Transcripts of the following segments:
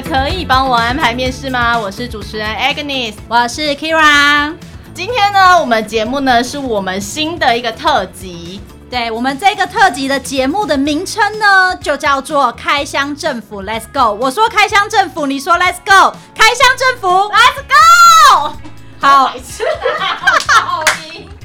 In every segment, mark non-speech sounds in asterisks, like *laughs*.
的，可以帮我安排面试吗？我是主持人 Agnes，我是 Kira。今天呢，我们节目呢是我们新的一个特辑。对，我们这个特辑的节目的名称呢，就叫做“开箱政府 ”，Let's go！我说开箱政府，你说 Let's go！开箱政府，Let's go！好。好，*laughs*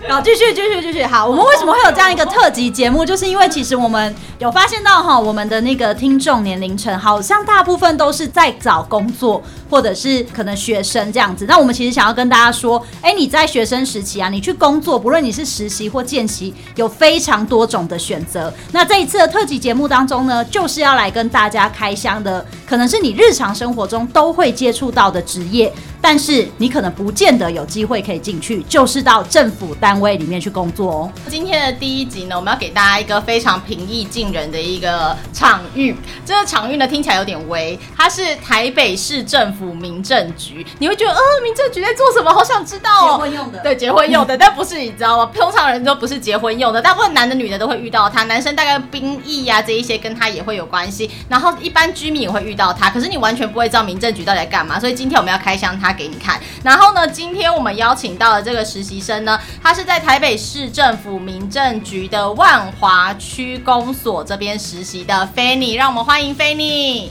好继续继续继续。好，我们为什么会有这样一个特辑节目？就是因为其实我们有发现到哈，我们的那个听众年龄层好像大部分都是在找工作，或者是可能学生这样子。那我们其实想要跟大家说，哎，你在学生时期啊，你去工作，不论你是实习或见习，有非常多种的选择。那这一次的特辑节目当中呢，就是要来跟大家开箱的，可能是你日常生活中都会接触到的职业。但是你可能不见得有机会可以进去，就是到政府单位里面去工作哦。今天的第一集呢，我们要给大家一个非常平易近人的一个场域。这个场域呢，听起来有点微，它是台北市政府民政局。你会觉得，呃，民政局在做什么？好想知道哦。结婚用的，对，结婚用的，但不是，你知道吗？通常人都不是结婚用的，大部分男的、女的都会遇到它。男生大概兵役呀、啊、这一些跟他也会有关系，然后一般居民也会遇到它。可是你完全不会知道民政局到底在干嘛，所以今天我们要开箱它。给你看，然后呢，今天我们邀请到的这个实习生呢，他是在台北市政府民政局的万华区公所这边实习的 Fanny，让我们欢迎 Fanny。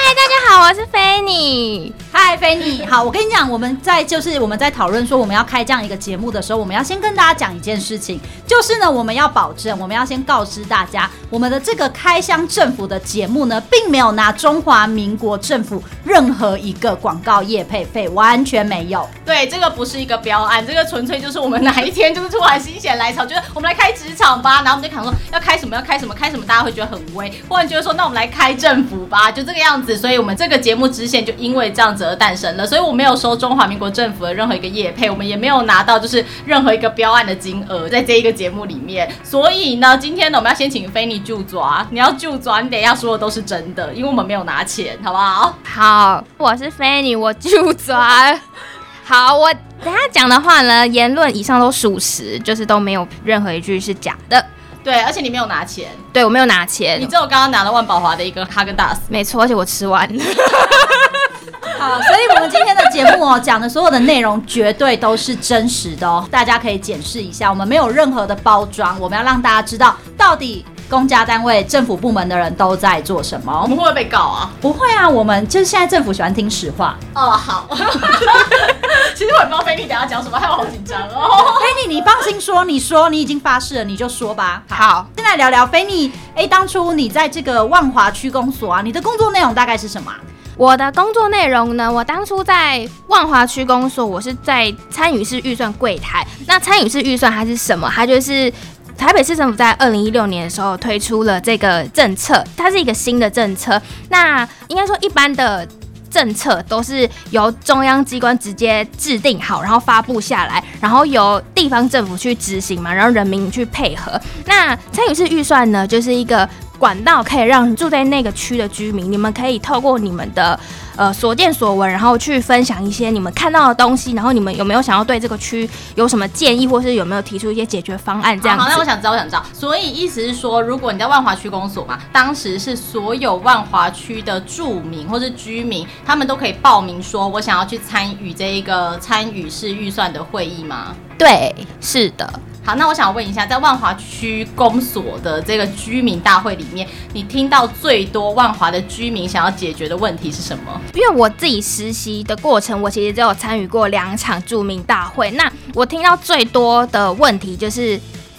大家好，我是 Fanny。嗨，Fanny，好，我跟你讲，我们在就是我们在讨论说我们要开这样一个节目的时候，我们要先跟大家讲一件事情，就是呢，我们要保证，我们要先告知大家，我们的这个开箱政府的节目呢，并没有拿中华民国政府任何一个广告业配费，完全没有。对，这个不是一个标案，这个纯粹就是我们哪一天就是突然心血来潮，觉得我们来开职场吧，然后我们就想说要开什么，要开什么，开什么，大家会觉得很威，或者觉得说那我们来开政府吧，就这个样子。所以我们这个节目支线就因为这样子而诞生了。所以我没有收中华民国政府的任何一个业配，我们也没有拿到就是任何一个标案的金额在这一个节目里面。所以呢，今天呢，我们要先请菲尼就抓，你要就抓，你等一下说的都是真的，因为我们没有拿钱，好不好？好，我是菲尼我就抓。好，我等下讲的话呢，言论以上都属实，就是都没有任何一句是假的。对，而且你没有拿钱。对，我没有拿钱。你知道我刚刚拿了万宝华的一个哈根达斯，没错，而且我吃完。*laughs* 好，所以我们今天的节目哦，讲的所有的内容绝对都是真实的哦，大家可以检视一下，我们没有任何的包装，我们要让大家知道到底。公家单位、政府部门的人都在做什么？我们会不会被告啊？不会啊，我们就是现在政府喜欢听实话。哦，好。*laughs* 其实我也不知道菲尼等下讲什么，害我好紧张哦。菲尼，你放心说，你说你已经发誓了，你就说吧。好，好现在聊聊菲尼。哎，当初你在这个万华区公所啊，你的工作内容大概是什么？我的工作内容呢？我当初在万华区公所，我是在参与式预算柜台。那参与式预算它是什么？它就是。台北市政府在二零一六年的时候推出了这个政策，它是一个新的政策。那应该说，一般的政策都是由中央机关直接制定好，然后发布下来，然后由地方政府去执行嘛，然后人民去配合。那参与式预算呢，就是一个管道，可以让住在那个区的居民，你们可以透过你们的呃所见所闻，然后去分享一些你们看到的东西，然后你们有没有想要对这个区有什么建议，或是有没有提出一些解决方案？这样子。好，那我想知道，我想知道，所以意思是说，如果你在万华区公所嘛，当时是所有万华区的住民或是居民，他们都可以报名说，我想要去参与这一个参与式预算的会议吗？对，是的。好，那我想问一下，在万华区公所的这个居民大会里面，你听到最多万华的居民想要解决的问题是什么？因为我自己实习的过程，我其实只有参与过两场住民大会。那我听到最多的问题就是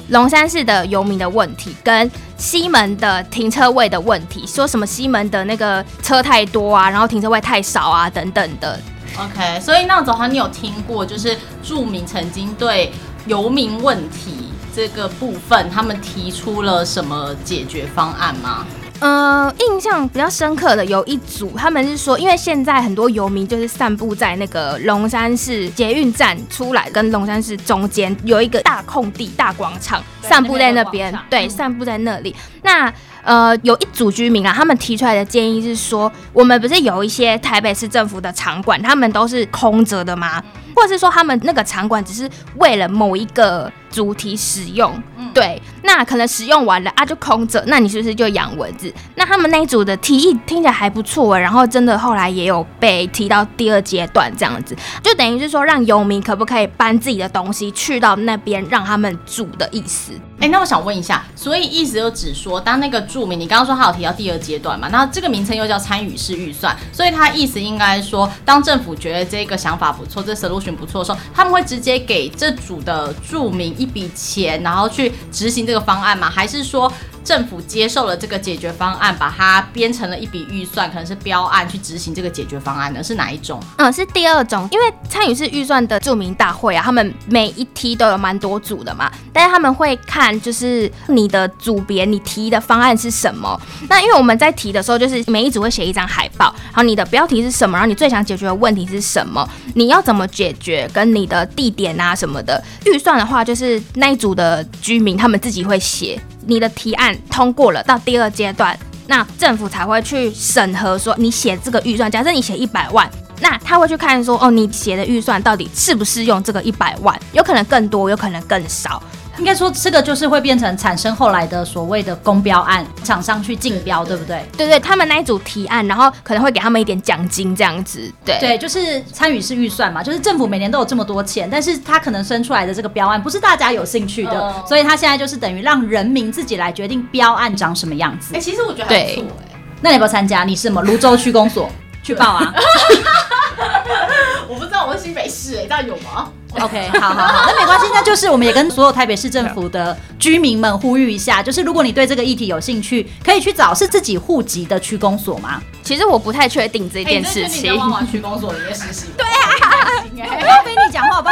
龙山市的游民的问题，跟西门的停车位的问题，说什么西门的那个车太多啊，然后停车位太少啊，等等的。OK，所以那早上你有听过，就是著名曾经对游民问题这个部分，他们提出了什么解决方案吗？呃，印象比较深刻的有一组，他们是说，因为现在很多游民就是散布在那个龙山市捷运站出来跟龙山市中间有一个大空地、大广场，散布在那边，对，散布在那里。那呃，有一组居民啊，他们提出来的建议是说，我们不是有一些台北市政府的场馆，他们都是空着的吗？或者是说，他们那个场馆只是为了某一个主题使用？对，那可能使用完了啊，就空着，那你是不是就养蚊子？那他们那一组的提议听起来还不错，然后真的后来也有被提到第二阶段这样子，就等于是说，让游民可不可以搬自己的东西去到那边让他们住的意思。哎、欸，那我想问一下，所以意思就只说，当那个住民，你刚刚说他有提到第二阶段嘛？那这个名称又叫参与式预算，所以他意思应该说，当政府觉得这个想法不错，这 solution 不错的时候，他们会直接给这组的住民一笔钱，然后去执行这个方案吗？还是说？政府接受了这个解决方案，把它编成了一笔预算，可能是标案去执行这个解决方案呢？是哪一种？嗯，是第二种，因为参与式预算的住民大会啊，他们每一梯都有蛮多组的嘛，但是他们会看就是你的组别，你提的方案是什么。那因为我们在提的时候，就是每一组会写一张海报，然后你的标题是什么，然后你最想解决的问题是什么，你要怎么解决，跟你的地点啊什么的。预算的话，就是那一组的居民他们自己会写。你的提案通过了，到第二阶段，那政府才会去审核，说你写这个预算，假设你写一百万，那他会去看说，哦，你写的预算到底适不适用这个一百万，有可能更多，有可能更少。应该说，这个就是会变成产生后来的所谓的公标案，厂商去竞标，对不对？对对，他们那一组提案，然后可能会给他们一点奖金，这样子。对对，就是参与式预算嘛，就是政府每年都有这么多钱，但是他可能生出来的这个标案不是大家有兴趣的，哦、所以他现在就是等于让人民自己来决定标案长什么样子。哎、欸，其实我觉得还不错哎、欸。那你要不要参加？你是什么？泸州区公所去报啊？*laughs* 我不知道，我是新北市哎、欸，那有吗？OK，好好好，那没关系，那就是我们也跟所有台北市政府的居民们呼吁一下，就是如果你对这个议题有兴趣，可以去找是自己户籍的区公所吗？其实我不太确定这件事情。欸、你区公所里面实习？对啊，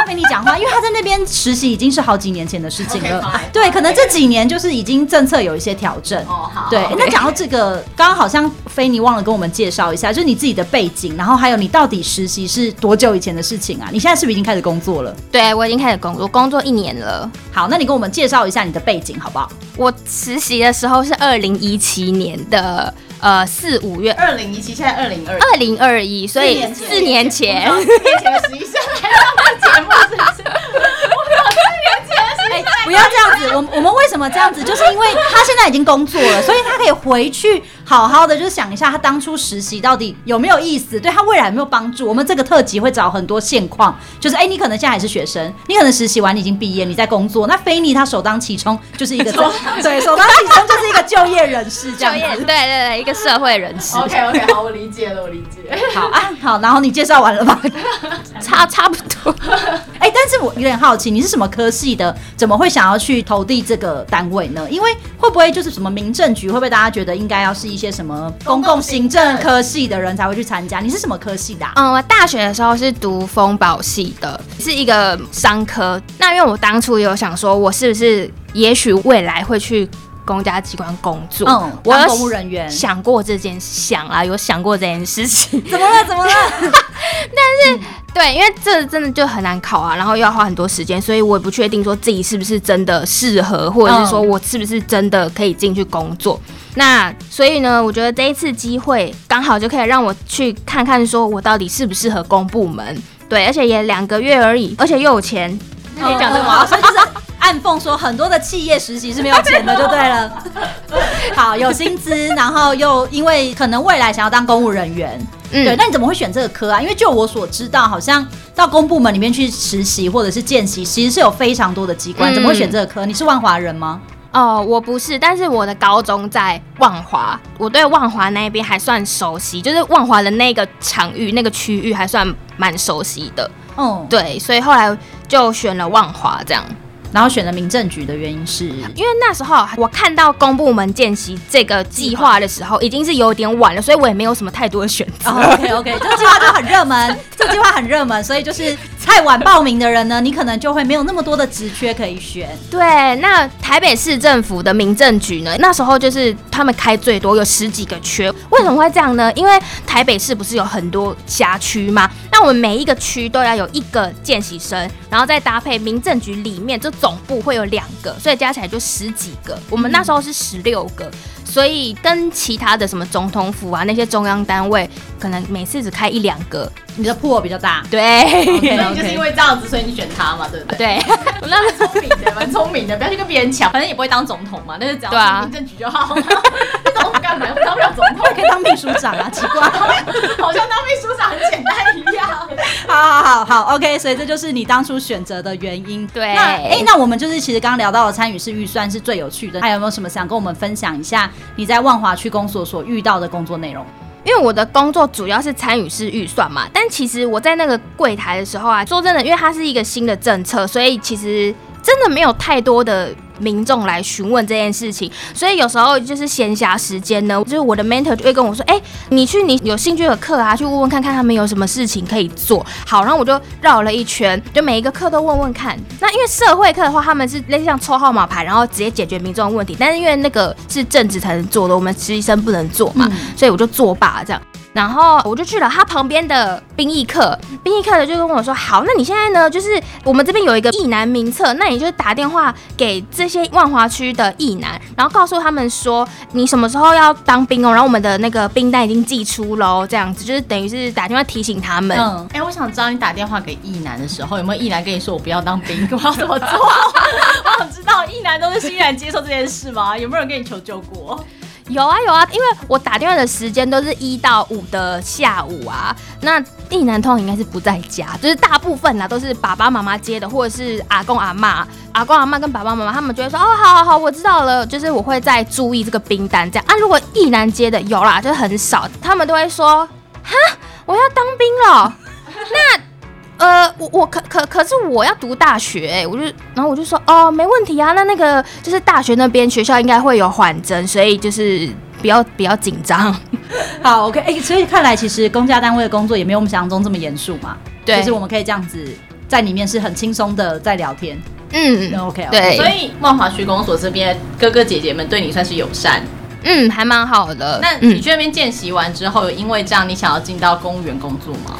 你讲话，我不要跟你讲话，因为他在那边实习已经是好几年前的事情了。Okay, 对，可能这几年就是已经政策有一些调整。哦，好。对，那讲到这个，刚刚好像菲尼忘了跟我们介绍一下，就是你自己的背景，然后还有你到底实习是多久以前的事情啊？你现在是不是已经开始工作了？对，我已经开始工作，工作一年了。好，那你跟我们介绍一下你的背景好不好？我实习的时候是二零一七年的呃四五月，二零一七，现在二零二二零二一，所以四年前，四年前的实习生节目是不是？不要这样子，我我们为什么这样子？就是因为他现在已经工作了，所以他可以回去好好的，就是想一下他当初实习到底有没有意思，对他未来有没有帮助。我们这个特辑会找很多现况，就是哎、欸，你可能现在还是学生，你可能实习完你已经毕业，你在工作。那菲尼他首当其冲就是一个 *laughs* 对，首当其冲就是一个就业人士这样子，对对对，一个社会人士。OK *laughs* OK，好，我理解了，我理解。好啊，好，然后你介绍完了吧？*laughs* 差差不多。但是我有点好奇，你是什么科系的？怎么会想要去投递这个单位呢？因为会不会就是什么民政局？会不会大家觉得应该要是一些什么公共行政科系的人才会去参加？你是什么科系的、啊？嗯，我大学的时候是读风保系的，是一个商科。那因为我当初有想说，我是不是也许未来会去公家机关工作？嗯，我当公务人员想过这件想啊，有想过这件事情。怎么了？怎么了？*laughs* 对，因为这真的就很难考啊，然后又要花很多时间，所以我也不确定说自己是不是真的适合，或者是说我是不是真的可以进去工作。那所以呢，我觉得这一次机会刚好就可以让我去看看，说我到底适不适合公部门。对，而且也两个月而已，而且又有钱。可以讲这个吗？所以就是暗讽说，很多的企业实习是没有钱的，就对了。*laughs* 好，有薪资，然后又因为可能未来想要当公务人员，嗯，对。那你怎么会选这个科啊？因为就我所知道，好像到公部门里面去实习或者是见习，其实是有非常多的机关。怎么会选这个科？你是万华人吗？哦，我不是，但是我的高中在万华，我对万华那边还算熟悉，就是万华的那个场域、那个区域还算蛮熟悉的。哦，对，所以后来就选了万华这样。然后选了民政局的原因是，因为那时候我看到公部门见习这个计划的时候，已经是有点晚了，所以我也没有什么太多的选择。Oh, OK OK，这个计划就很热门，这个计划很热门，所以就是太晚报名的人呢，你可能就会没有那么多的职缺可以选。对，那台北市政府的民政局呢，那时候就是他们开最多，有十几个缺。为什么会这样呢？因为台北市不是有很多辖区吗？那我们每一个区都要有一个见习生，然后再搭配民政局里面这。总部会有两个，所以加起来就十几个。我们那时候是十六个，所以跟其他的什么总统府啊那些中央单位，可能每次只开一两个。你的铺比较大，对，*laughs* okay, okay. 就是因为这样子，所以你选他嘛，对不对？对，我那是聪明的，蛮聪明的，不要去跟别人抢，反正也不会当总统嘛，那就只要民政局就好。*laughs* 总统干嘛？当不了总统，可以当秘书长啊，奇怪，*laughs* 好像当秘书长很简单一样。好好好好，OK，所以这就是你当初选择的原因。对，那哎、欸，那我们就是其实刚刚聊到了参与式预算是最有趣的，还有没有什么想跟我们分享一下你在万华区公所所遇到的工作内容？因为我的工作主要是参与式预算嘛，但其实我在那个柜台的时候啊，说真的，因为它是一个新的政策，所以其实真的没有太多的。民众来询问这件事情，所以有时候就是闲暇时间呢，就是我的 mentor 就会跟我说：“哎、欸，你去你有兴趣的课啊，去问问看看他们有什么事情可以做。”好，然后我就绕了一圈，就每一个课都问问看。那因为社会课的话，他们是类似像抽号码牌，然后直接解决民众的问题。但是因为那个是政治才能做的，我们实习生不能做嘛，嗯、所以我就作罢这样。然后我就去了他旁边的兵役课，兵役课的就跟我说：“好，那你现在呢，就是我们这边有一个役男名册，那你就打电话给这些万华区的役男，然后告诉他们说你什么时候要当兵哦，然后我们的那个兵单已经寄出喽，这样子就是等于是打电话提醒他们。嗯，哎，我想知道你打电话给役男的时候，有没有役男跟你说我不要当兵，我要怎么做？*laughs* 我想知道役男都是欣然接受这件事吗？有没有人跟你求救过？”有啊有啊，因为我打电话的时间都是一到五的下午啊。那役男通常应该是不在家，就是大部分啊都是爸爸妈妈接的，或者是阿公阿妈。阿公阿妈跟爸爸妈妈他们就会说：“哦，好好好，我知道了。”就是我会再注意这个兵单这样啊。如果役男接的有啦，就很少，他们都会说：“哈，我要当兵了。”那。呃，我我可可可是我要读大学，欸，我就然后我就说哦，没问题啊，那那个就是大学那边学校应该会有缓征，所以就是比较比较紧张。*laughs* 好，OK，哎，欸，所以看来其实公家单位的工作也没有我们想象中这么严肃嘛，对，就是我们可以这样子在里面是很轻松的在聊天，嗯，OK，, okay 对，所以万华区公所这边哥哥姐姐们对你算是友善，嗯，还蛮好的。那你去那边见习完之后，有因为这样你想要进到公务员工作吗？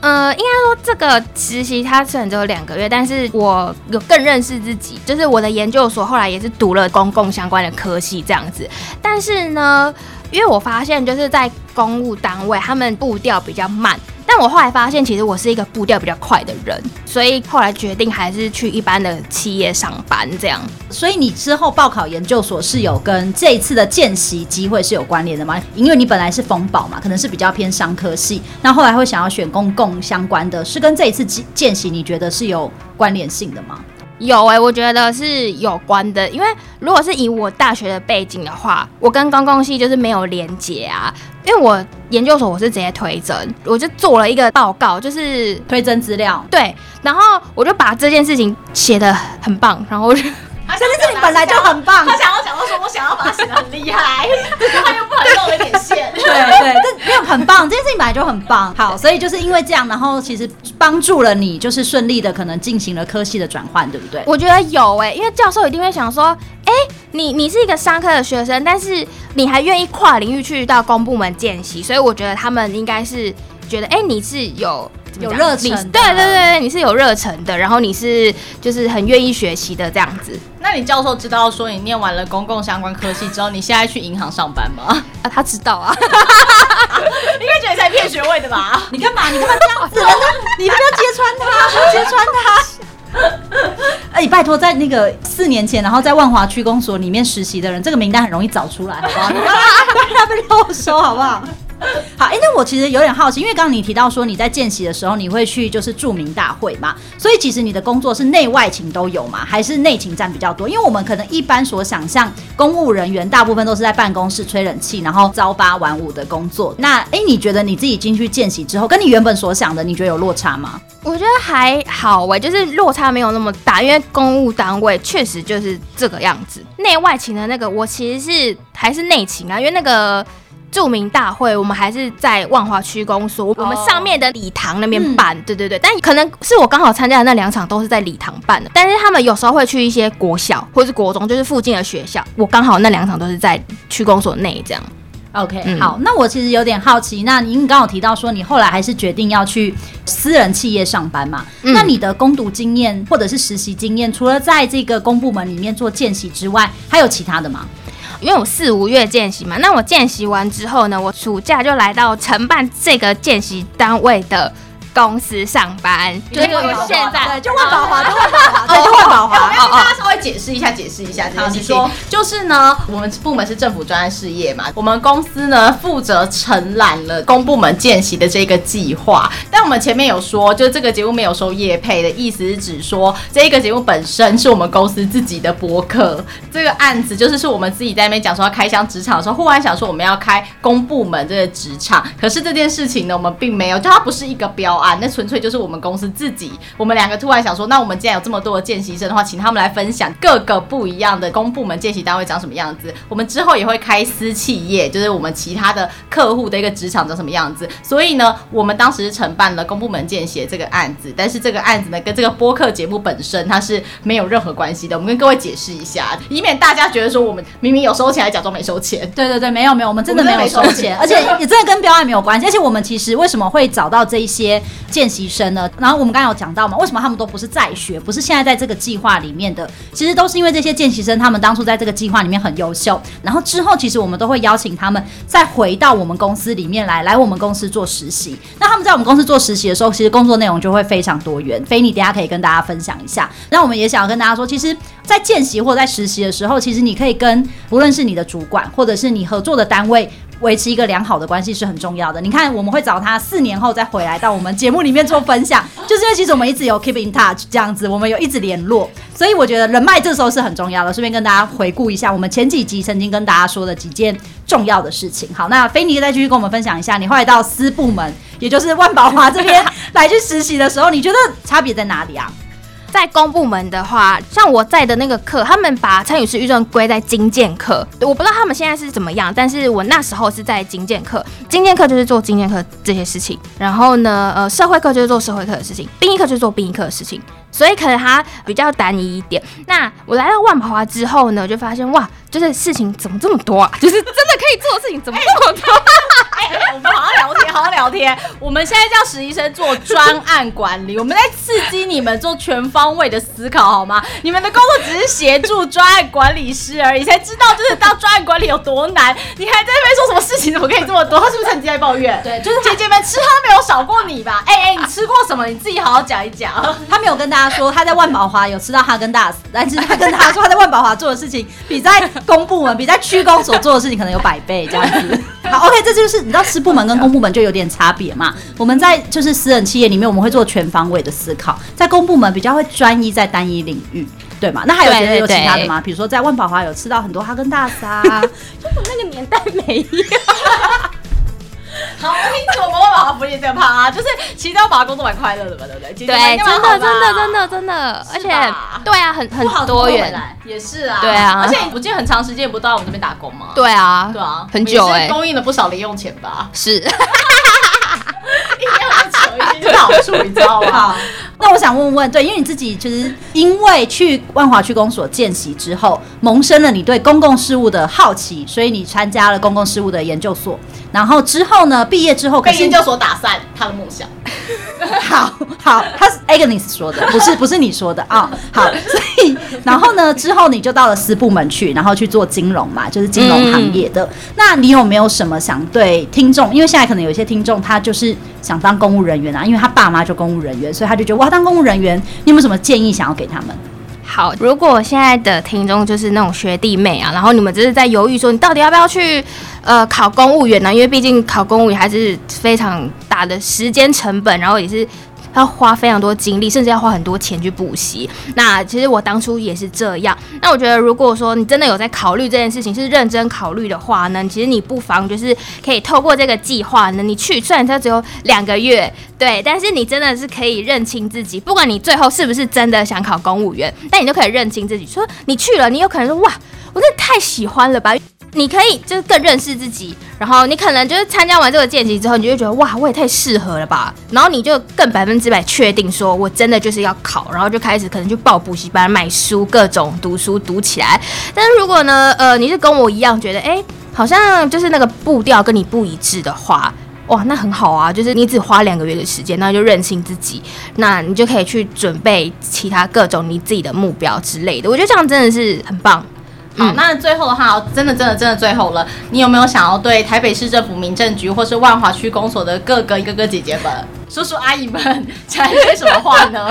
呃，应该说这个实习它虽然只有两个月，但是我有更认识自己。就是我的研究所后来也是读了公共相关的科系这样子，但是呢，因为我发现就是在公务单位，他们步调比较慢。但我后来发现，其实我是一个步调比较快的人，所以后来决定还是去一般的企业上班这样。所以你之后报考研究所是有跟这一次的见习机会是有关联的吗？因为你本来是风宝嘛，可能是比较偏商科系，那后来会想要选公共相关的，是跟这一次见习你觉得是有关联性的吗？有哎、欸，我觉得是有关的，因为如果是以我大学的背景的话，我跟公共系就是没有连结啊。因为我研究所我是直接推甄，我就做了一个报告，就是推甄资料。对，然后我就把这件事情写得很棒，然后我就。这件事情本来就很棒，他想要讲到说，我想要把它写得很厉害，*laughs* 他又不能露一点线。对对，这没有很棒，这件事情本来就很棒。好，所以就是因为这样，然后其实帮助了你，就是顺利的可能进行了科系的转换，对不对？我觉得有哎、欸，因为教授一定会想说，哎、欸，你你是一个商科的学生，但是你还愿意跨领域去到公部门见习，所以我觉得他们应该是觉得，哎、欸，你是有。有热忱，对对对对，你是有热忱的，然后你是就是很愿意学习的这样子。那你教授知道说你念完了公共相关科系之后，你现在去银行上班吗？*laughs* 啊，他知道啊，*laughs* 应该觉得你在骗学位的吧？*laughs* 你干嘛？你干嘛这样子？你不要揭穿他，揭穿他。哎、欸，拜托，在那个四年前，然后在万华区公所里面实习的人，这个名单很容易找出来，好不好？你不要让他被漏收，好不好？*laughs* 好，哎、欸，那我其实有点好奇，因为刚刚你提到说你在见习的时候，你会去就是著名大会嘛，所以其实你的工作是内外勤都有嘛，还是内勤占比较多？因为我们可能一般所想象，公务人员大部分都是在办公室吹冷气，然后朝八晚五的工作。那哎、你觉得你自己进去见习之后，跟你原本所想的，你觉得有落差吗？我觉得还好哎、就是落差没有那么大，因为公务单位确实就是这个样子。内外勤的那个，我其实是还是内勤啊，因为那个。住民大会，我们还是在万华区公所，我们上面的礼堂那边办。对对对，但可能是我刚好参加的那两场都是在礼堂办的，但是他们有时候会去一些国小或是国中，就是附近的学校。我刚好那两场都是在区公所内这样。OK，、嗯、好，那我其实有点好奇，那您刚好提到说你后来还是决定要去私人企业上班嘛？嗯、那你的攻读经验或者是实习经验，除了在这个公部门里面做见习之外，还有其他的吗？因为我四五月见习嘛，那我见习完之后呢，我暑假就来到承办这个见习单位的公司上班，就是我现在对，就万宝华，就万宝华，*laughs* 对，就万宝华。跟大家稍微解释一下，解释一下这件事情。就是呢，我们部门是政府专案事业嘛，我们公司呢负责承揽了公部门见习的这个计划。但我们前面有说，就是这个节目没有收业配的意思，是指说这个节目本身是我们公司自己的播客。这个案子就是是我们自己在那边讲说要开箱职场的时候，忽然想说我们要开公部门这个职场，可是这件事情呢，我们并没有，就它不是一个标案。啊，那纯粹就是我们公司自己，我们两个突然想说，那我们既然有这么多的见习生的话，请他们来分享各个不一样的公部门见习单位长什么样子。我们之后也会开私企业，就是我们其他的客户的一个职场长什么样子。所以呢，我们当时是承办了公部门见习这个案子，但是这个案子呢，跟这个播客节目本身它是没有任何关系的。我们跟各位解释一下，以免大家觉得说我们明明有收钱，还假装没收钱。对对对，没有没有，我们真的没有收钱，而且 *laughs* 也真的跟标案没有关系。而且我们其实为什么会找到这一些？见习生呢？然后我们刚刚有讲到嘛，为什么他们都不是在学，不是现在在这个计划里面的？其实都是因为这些见习生，他们当初在这个计划里面很优秀，然后之后其实我们都会邀请他们再回到我们公司里面来，来我们公司做实习。那他们在我们公司做实习的时候，其实工作内容就会非常多元。菲尼等下可以跟大家分享一下。那我们也想要跟大家说，其实，在见习或在实习的时候，其实你可以跟不论是你的主管，或者是你合作的单位。维持一个良好的关系是很重要的。你看，我们会找他四年后再回来到我们节目里面做分享，*laughs* 就是因为其实我们一直有 keep in touch 这样子，我们有一直联络，所以我觉得人脉这时候是很重要的。顺便跟大家回顾一下我们前几集曾经跟大家说的几件重要的事情。好，那菲尼再继续跟我们分享一下，你后来到私部门，也就是万宝华这边 *laughs* 来去实习的时候，你觉得差别在哪里啊？在公部门的话，像我在的那个课，他们把参与式预算归在精建课，我不知道他们现在是怎么样，但是我那时候是在精建课，精建课就是做精建课这些事情，然后呢，呃，社会课就是做社会课的事情，兵役课就是做兵役课的事情，所以可能它比较单一一点。那我来到万宝华之后呢，就发现哇，就是事情怎么这么多啊？就是真的可以做的事情怎么这么多？哎，我们好好聊天，好好聊天。我们现在叫实习生做专案管理，我们在刺激你们做全方位的思考，好吗？你们的工作只是协助专案管理师而已，才知道就是当专案管理有多难。你还在那边说什么事情怎么可以这么多？他是不是很在抱怨？对，就是姐姐们吃喝没有少过你吧？哎哎，你吃过什么？你自己好好讲一讲。他没有跟大家说他在万宝华有吃到哈根达斯，但是他跟大家说他在万宝华做的事情比在公部门、比在区公所做的事情可能有百倍这样子。*laughs* 好，OK，这就是你知道私部门跟公部门就有点差别嘛。我们在就是私人企业里面，我们会做全方位的思考，在公部门比较会专一在单一领域，对吗？那还有别的有其他的吗？比如说在万宝华有吃到很多哈根达斯啊，*laughs* 就那个年代没有。*laughs* 好，听说我们万宝华福利这么啊，就是其实万宝华工作蛮快乐的嘛，对不对？对，真的，真的，真的，真的，而且对啊，很很多元，也是啊，对啊，而且我记得很长时间不都在我们这边打工吗？对啊，对啊，很久哎，供应了不少零用钱吧？是，*laughs* 一定要扯一些好处，你知道吗？*laughs* 那我想问问，对，因为你自己其实因为去万华区公所见习之后，萌生了你对公共事务的好奇，所以你参加了公共事务的研究所。然后之后呢，毕业之后可，被研究所打散他的梦想。*laughs* 好好，他是 Agnes 说的，不是不是你说的啊、哦。好，所以然后呢，之后你就到了私部门去，然后去做金融嘛，就是金融行业的。嗯、那你有没有什么想对听众？因为现在可能有些听众他就是想当公务人员啊，因为他爸妈就公务人员，所以他就觉得哇，当公务人员，你有没有什么建议想要给他们？好，如果现在的听众就是那种学弟妹啊，然后你们只是在犹豫说，你到底要不要去呃考公务员呢？因为毕竟考公务员还是非常大的时间成本，然后也是。要花非常多精力，甚至要花很多钱去补习。那其实我当初也是这样。那我觉得，如果说你真的有在考虑这件事情，是认真考虑的话呢，其实你不妨就是可以透过这个计划呢，你去，虽然它只有两个月，对，但是你真的是可以认清自己。不管你最后是不是真的想考公务员，但你都可以认清自己。说你去了，你有可能说哇，我真的太喜欢了吧。你可以就是更认识自己，然后你可能就是参加完这个见习之后，你就觉得哇，我也太适合了吧，然后你就更百分之百确定说，我真的就是要考，然后就开始可能去报补习班、买书、各种读书读起来。但是如果呢，呃，你是跟我一样觉得，哎，好像就是那个步调跟你不一致的话，哇，那很好啊，就是你只花两个月的时间，那就认清自己，那你就可以去准备其他各种你自己的目标之类的。我觉得这样真的是很棒。好，那最后的话，真的真的真的最后了，你有没有想要对台北市政府民政局或是万华区公所的各个哥哥姐姐们、叔叔阿姨们 *laughs* 讲一些什么话呢？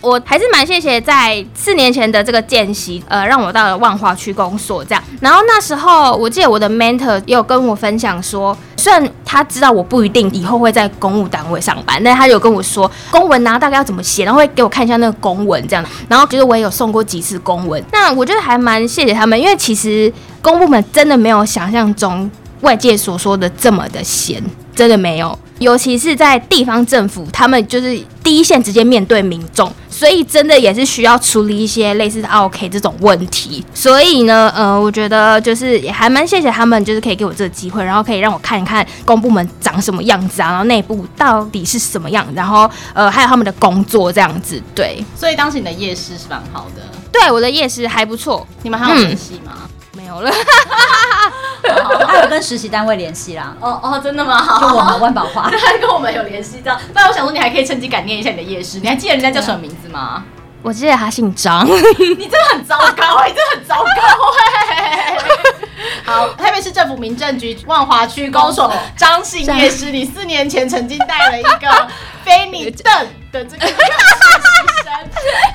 我还是蛮谢谢在四年前的这个见习，呃，让我到了万华区公所这样。然后那时候我记得我的 mentor 有跟我分享说，虽然他知道我不一定以后会在公务单位上班，但他有跟我说公文啊大概要怎么写，然后会给我看一下那个公文这样。然后其实我也有送过几次公文，那我觉得还蛮谢谢他们，因为其实公部门真的没有想象中外界所说的这么的闲，真的没有。尤其是在地方政府，他们就是第一线直接面对民众，所以真的也是需要处理一些类似的 OK 这种问题。所以呢，呃，我觉得就是也还蛮谢谢他们，就是可以给我这个机会，然后可以让我看一看公部门长什么样子啊，然后内部到底是什么样，然后呃，还有他们的工作这样子。对，所以当时你的夜市是蛮好的。对，我的夜市还不错。你们还有联系吗？有了，*laughs* 他有跟实习单位联系啦。哦哦，真的吗？就我们万宝华，*laughs* 他跟我们有联系到。不然我想说，你还可以趁机感念一下你的夜市。你还记得人家叫什么名字吗？*laughs* 我记得他姓张。你真的很糟糕你真的很糟糕哎、欸。好，台北市政府民政局万华区公所张姓夜市，你四年前曾经带了一个非你邓的这个实习生，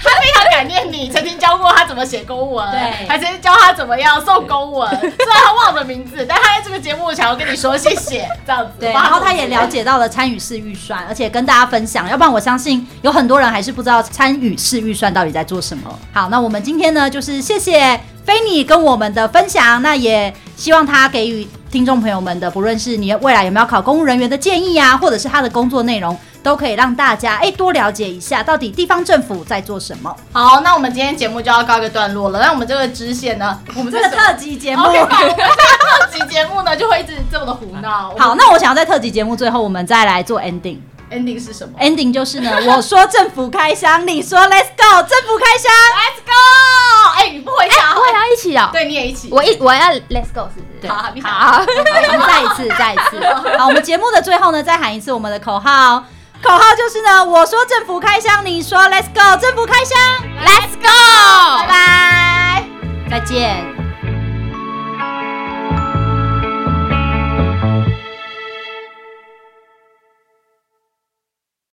他非常感念你，曾经教过他怎么写公文，对，还曾经教他怎么样送公文。虽然他忘了名字，但他在这个节目想要跟你说谢谢，这样子。对，然后他也了解到了参与式预算，而且跟大家分享。要不然我相信有很多人还是不知道参与式预算到底在做什么。好，那我们今天呢，就是谢谢菲尼跟我们的分享，那也希望他给予听众朋友们的，不论是你未来有没有考公务人员的建议啊，或者是他的工作内容。都可以让大家哎多了解一下，到底地方政府在做什么。好，那我们今天节目就要告一个段落了。那我们这个支线呢，我们这个特 *laughs* 辑节目特辑节目呢就会一直这么的胡闹。好，那我想要在特辑节目最后，我们再来做 ending。ending 是什么？ending 就是呢，我说政府开箱，你说 let's go，政府开箱，let's go。哎，你不回家，我也要一起哦。对，你也一起。我一我要 let's go，是不是？好，好。好，我们再一次，再一次。*laughs* 好，我们节目的最后呢，再喊一次我们的口号。口号就是呢，我说政府开箱，你说 Let's go，政府开箱，Let's go，拜拜，再见。